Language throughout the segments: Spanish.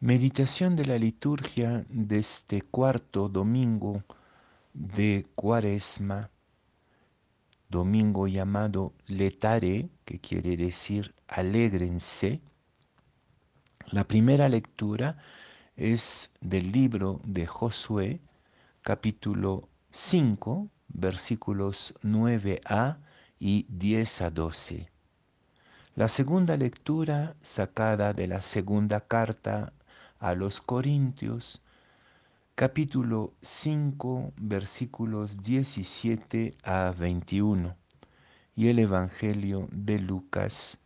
Meditación de la liturgia de este cuarto domingo de Cuaresma, domingo llamado Letare, que quiere decir alégrense. La primera lectura es del libro de Josué, capítulo 5, versículos 9a y 10 a 12. La segunda lectura sacada de la segunda carta a los Corintios, capítulo 5, versículos 17 a 21, y el Evangelio de Lucas,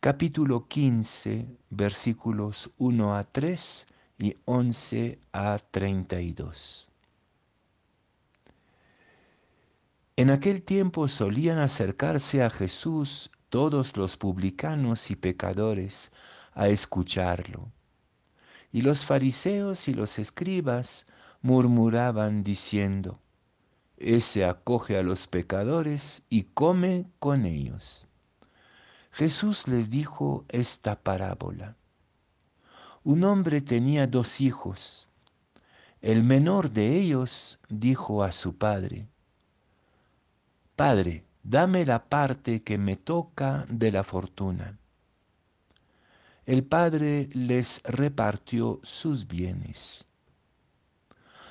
capítulo 15, versículos 1 a 3 y 11 a 32. En aquel tiempo solían acercarse a Jesús todos los publicanos y pecadores a escucharlo y los fariseos y los escribas murmuraban diciendo, Ese acoge a los pecadores y come con ellos. Jesús les dijo esta parábola. Un hombre tenía dos hijos. El menor de ellos dijo a su padre, Padre, dame la parte que me toca de la fortuna el padre les repartió sus bienes.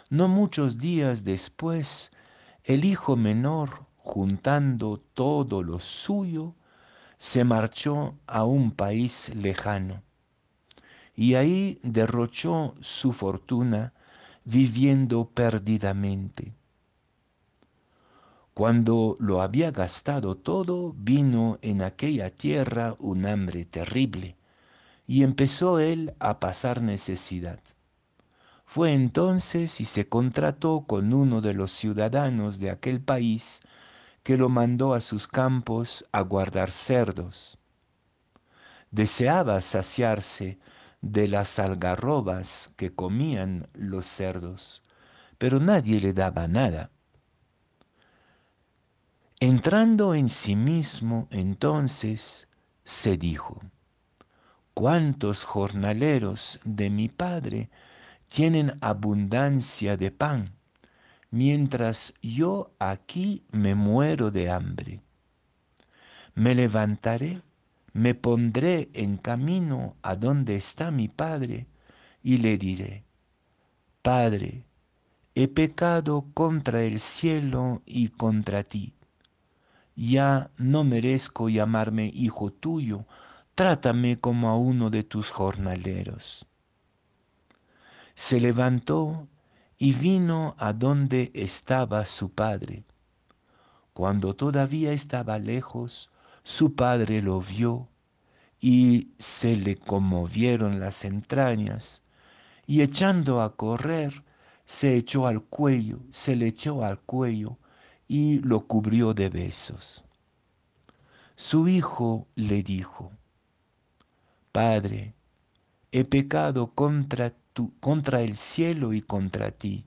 No muchos días después, el hijo menor, juntando todo lo suyo, se marchó a un país lejano y ahí derrochó su fortuna viviendo perdidamente. Cuando lo había gastado todo, vino en aquella tierra un hambre terrible y empezó él a pasar necesidad. Fue entonces y se contrató con uno de los ciudadanos de aquel país que lo mandó a sus campos a guardar cerdos. Deseaba saciarse de las algarrobas que comían los cerdos, pero nadie le daba nada. Entrando en sí mismo, entonces se dijo, cuántos jornaleros de mi Padre tienen abundancia de pan, mientras yo aquí me muero de hambre. Me levantaré, me pondré en camino a donde está mi Padre y le diré, Padre, he pecado contra el cielo y contra ti. Ya no merezco llamarme hijo tuyo, trátame como a uno de tus jornaleros. Se levantó y vino a donde estaba su padre. Cuando todavía estaba lejos, su padre lo vio y se le conmovieron las entrañas, y echando a correr, se echó al cuello, se le echó al cuello y lo cubrió de besos. Su hijo le dijo, Padre, he pecado contra, tu, contra el cielo y contra ti.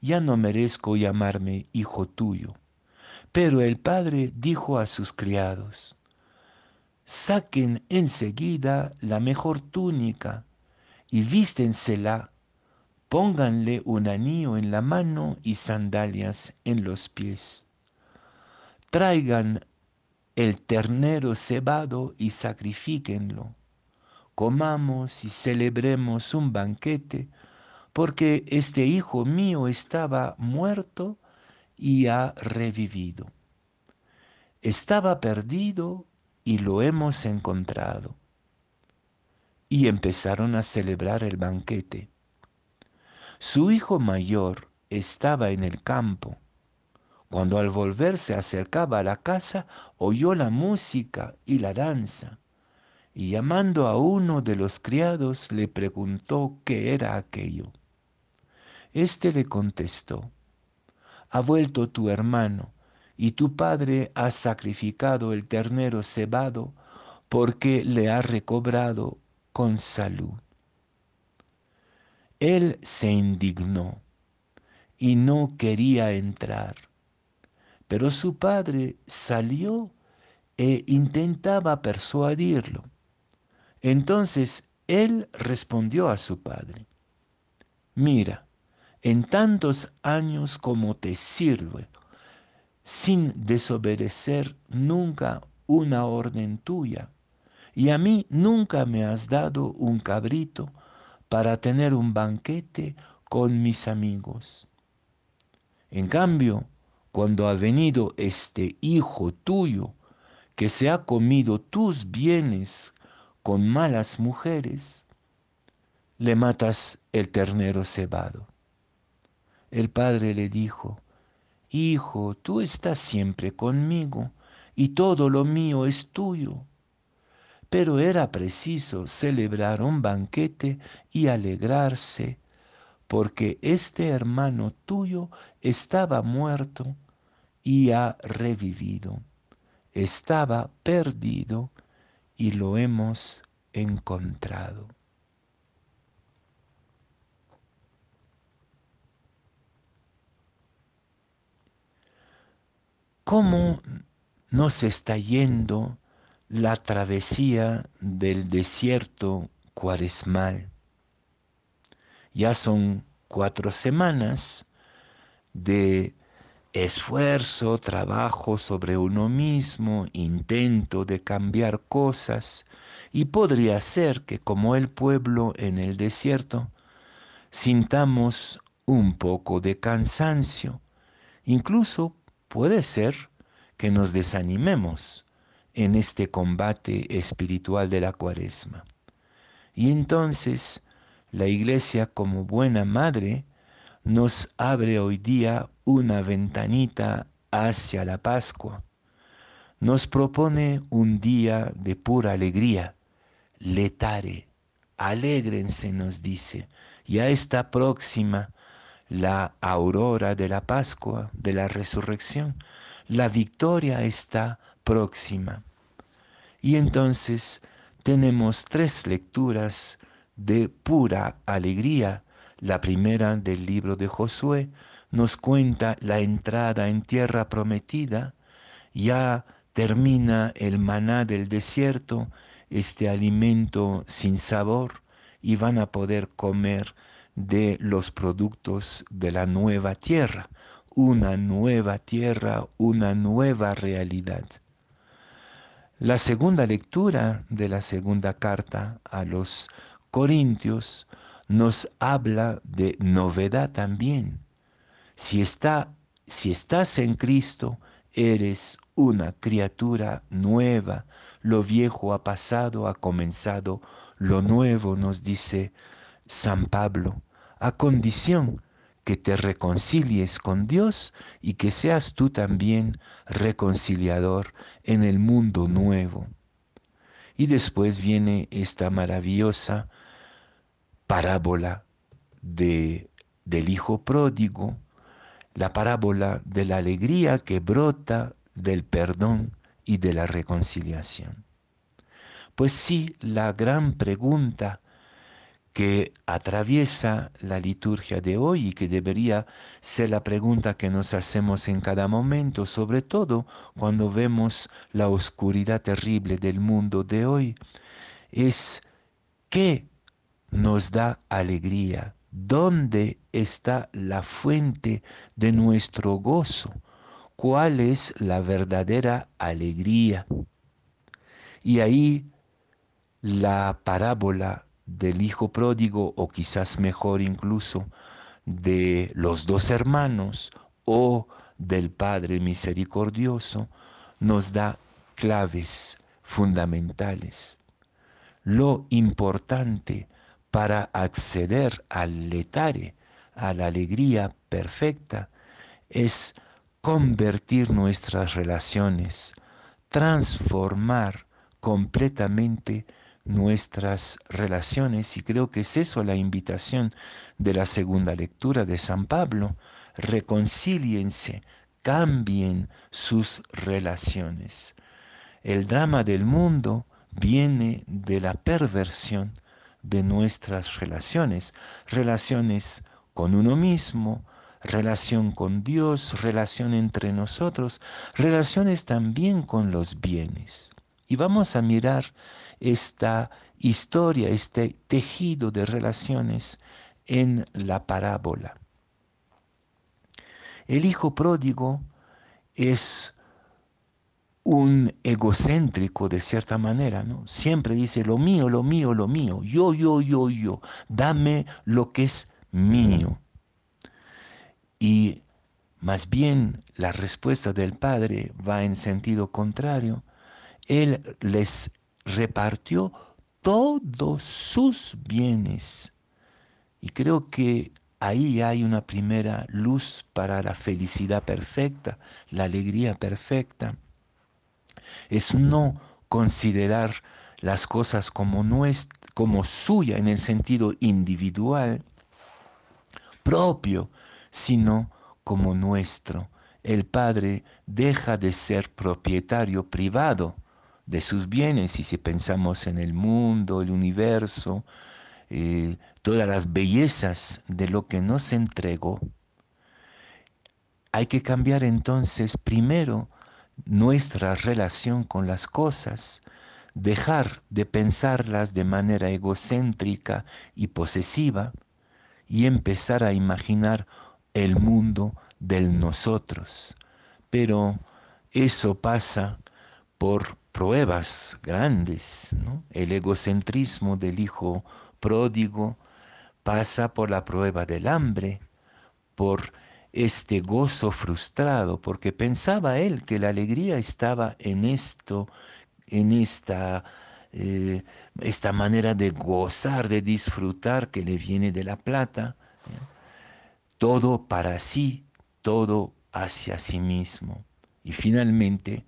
Ya no merezco llamarme hijo tuyo. Pero el padre dijo a sus criados, saquen enseguida la mejor túnica y vístensela, pónganle un anillo en la mano y sandalias en los pies. Traigan el ternero cebado y sacrifíquenlo comamos y celebremos un banquete, porque este hijo mío estaba muerto y ha revivido. Estaba perdido y lo hemos encontrado. Y empezaron a celebrar el banquete. Su hijo mayor estaba en el campo. Cuando al volver se acercaba a la casa, oyó la música y la danza y llamando a uno de los criados le preguntó qué era aquello. Este le contestó, ha vuelto tu hermano, y tu padre ha sacrificado el ternero cebado porque le ha recobrado con salud. Él se indignó y no quería entrar, pero su padre salió e intentaba persuadirlo. Entonces Él respondió a su padre, mira, en tantos años como te sirve, sin desobedecer nunca una orden tuya, y a mí nunca me has dado un cabrito para tener un banquete con mis amigos. En cambio, cuando ha venido este hijo tuyo, que se ha comido tus bienes con malas mujeres, le matas el ternero cebado. El padre le dijo, Hijo, tú estás siempre conmigo y todo lo mío es tuyo. Pero era preciso celebrar un banquete y alegrarse, porque este hermano tuyo estaba muerto y ha revivido. Estaba perdido y lo hemos encontrado. ¿Cómo nos está yendo la travesía del desierto cuaresmal? Ya son cuatro semanas de esfuerzo, trabajo sobre uno mismo, intento de cambiar cosas, y podría ser que como el pueblo en el desierto, sintamos un poco de cansancio, incluso puede ser que nos desanimemos en este combate espiritual de la cuaresma. Y entonces la iglesia como buena madre nos abre hoy día una ventanita hacia la Pascua. Nos propone un día de pura alegría. Letare, alégrense, nos dice. Ya está próxima la aurora de la Pascua, de la resurrección. La victoria está próxima. Y entonces tenemos tres lecturas de pura alegría. La primera del libro de Josué nos cuenta la entrada en tierra prometida. Ya termina el maná del desierto, este alimento sin sabor, y van a poder comer de los productos de la nueva tierra, una nueva tierra, una nueva realidad. La segunda lectura de la segunda carta a los Corintios nos habla de novedad también. Si, está, si estás en Cristo, eres una criatura nueva. Lo viejo ha pasado, ha comenzado lo nuevo, nos dice San Pablo a condición que te reconcilies con Dios y que seas tú también reconciliador en el mundo nuevo. Y después viene esta maravillosa parábola de, del Hijo Pródigo, la parábola de la alegría que brota del perdón y de la reconciliación. Pues sí, la gran pregunta que atraviesa la liturgia de hoy y que debería ser la pregunta que nos hacemos en cada momento, sobre todo cuando vemos la oscuridad terrible del mundo de hoy, es ¿qué nos da alegría? ¿Dónde está la fuente de nuestro gozo? ¿Cuál es la verdadera alegría? Y ahí la parábola del hijo pródigo o quizás mejor incluso de los dos hermanos o del Padre misericordioso nos da claves fundamentales. Lo importante para acceder al letare, a la alegría perfecta, es convertir nuestras relaciones, transformar completamente nuestras relaciones y creo que es eso la invitación de la segunda lectura de San Pablo. Reconcíliense, cambien sus relaciones. El drama del mundo viene de la perversión de nuestras relaciones, relaciones con uno mismo, relación con Dios, relación entre nosotros, relaciones también con los bienes. Y vamos a mirar esta historia, este tejido de relaciones en la parábola. El hijo pródigo es un egocéntrico de cierta manera, ¿no? Siempre dice lo mío, lo mío, lo mío, yo, yo, yo, yo, dame lo que es mío. Y más bien la respuesta del Padre va en sentido contrario. Él les repartió todos sus bienes. Y creo que ahí hay una primera luz para la felicidad perfecta, la alegría perfecta. Es no considerar las cosas como, como suya en el sentido individual, propio, sino como nuestro. El Padre deja de ser propietario privado de sus bienes y si pensamos en el mundo, el universo, eh, todas las bellezas de lo que nos entregó, hay que cambiar entonces primero nuestra relación con las cosas, dejar de pensarlas de manera egocéntrica y posesiva y empezar a imaginar el mundo del nosotros. Pero eso pasa por pruebas grandes. El egocentrismo del hijo pródigo pasa por la prueba del hambre, por este gozo frustrado, porque pensaba él que la alegría estaba en esto, en esta, eh, esta manera de gozar, de disfrutar que le viene de la plata todo para sí, todo hacia sí mismo. Y finalmente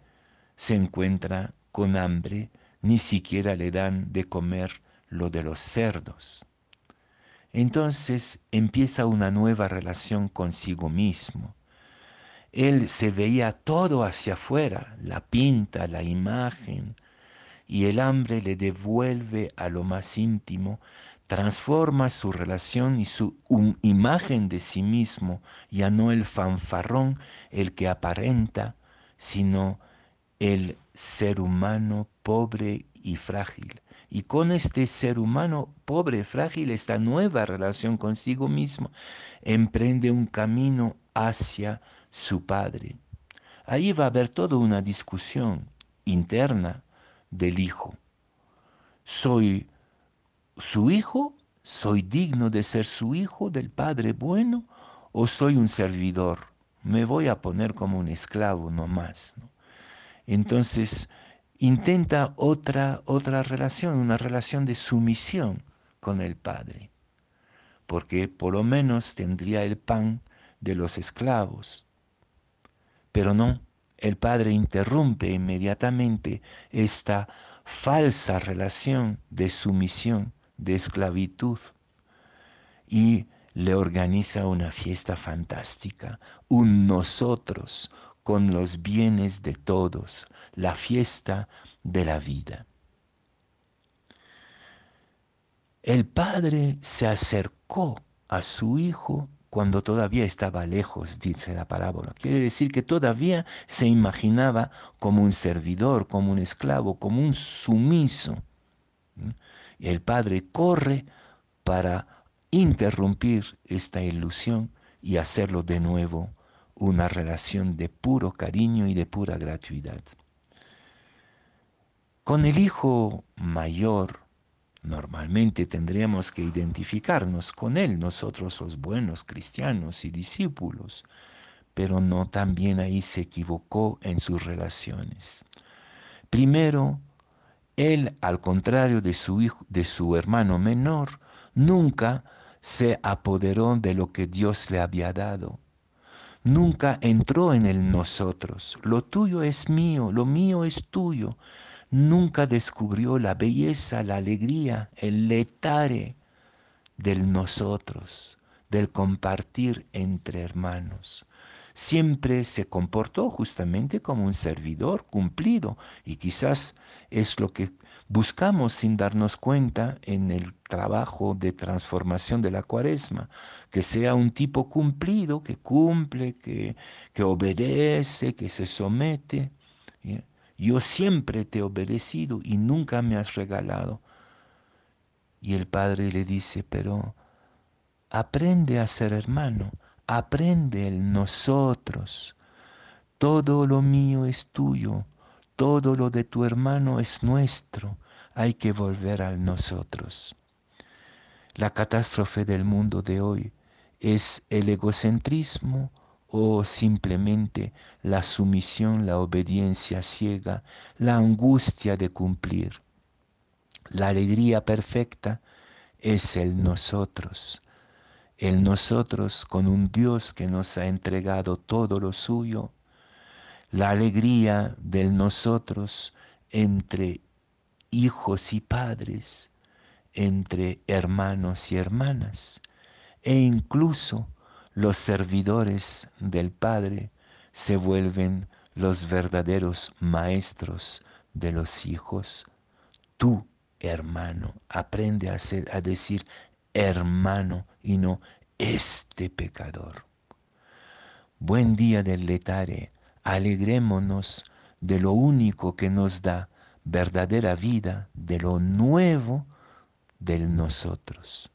se encuentra con hambre, ni siquiera le dan de comer lo de los cerdos. Entonces empieza una nueva relación consigo mismo. Él se veía todo hacia afuera, la pinta, la imagen, y el hambre le devuelve a lo más íntimo transforma su relación y su imagen de sí mismo, ya no el fanfarrón, el que aparenta, sino el ser humano pobre y frágil. Y con este ser humano pobre frágil, esta nueva relación consigo mismo, emprende un camino hacia su Padre. Ahí va a haber toda una discusión interna del Hijo. Soy su hijo? ¿Soy digno de ser su hijo del Padre bueno? ¿O soy un servidor? Me voy a poner como un esclavo no más. Entonces, intenta otra, otra relación, una relación de sumisión con el Padre, porque por lo menos tendría el pan de los esclavos. Pero no, el Padre interrumpe inmediatamente esta falsa relación de sumisión de esclavitud y le organiza una fiesta fantástica, un nosotros con los bienes de todos, la fiesta de la vida. El padre se acercó a su hijo cuando todavía estaba lejos, dice la parábola. Quiere decir que todavía se imaginaba como un servidor, como un esclavo, como un sumiso. Y el padre corre para interrumpir esta ilusión y hacerlo de nuevo una relación de puro cariño y de pura gratuidad. Con el hijo mayor, normalmente tendríamos que identificarnos con él, nosotros los buenos cristianos y discípulos, pero no también ahí se equivocó en sus relaciones. Primero, él, al contrario de su, de su hermano menor, nunca se apoderó de lo que Dios le había dado. Nunca entró en el nosotros. Lo tuyo es mío, lo mío es tuyo. Nunca descubrió la belleza, la alegría, el letare del nosotros, del compartir entre hermanos siempre se comportó justamente como un servidor cumplido y quizás es lo que buscamos sin darnos cuenta en el trabajo de transformación de la cuaresma, que sea un tipo cumplido, que cumple, que, que obedece, que se somete. Yo siempre te he obedecido y nunca me has regalado Y el Padre le dice, pero aprende a ser hermano, aprende el nosotros. Todo lo mío es tuyo, todo lo de tu hermano es nuestro. Hay que volver a nosotros. La catástrofe del mundo de hoy es el egocentrismo o simplemente la sumisión, la obediencia ciega, la angustia de cumplir. La alegría perfecta es el nosotros, el nosotros con un Dios que nos ha entregado todo lo suyo, la alegría del nosotros entre hijos y padres, entre hermanos y hermanas, e incluso los servidores del Padre se vuelven los verdaderos maestros de los hijos. Tú, hermano, aprende a, a decir hermano y no este pecador. Buen día del letare, alegrémonos de lo único que nos da verdadera vida, de lo nuevo del nosotros.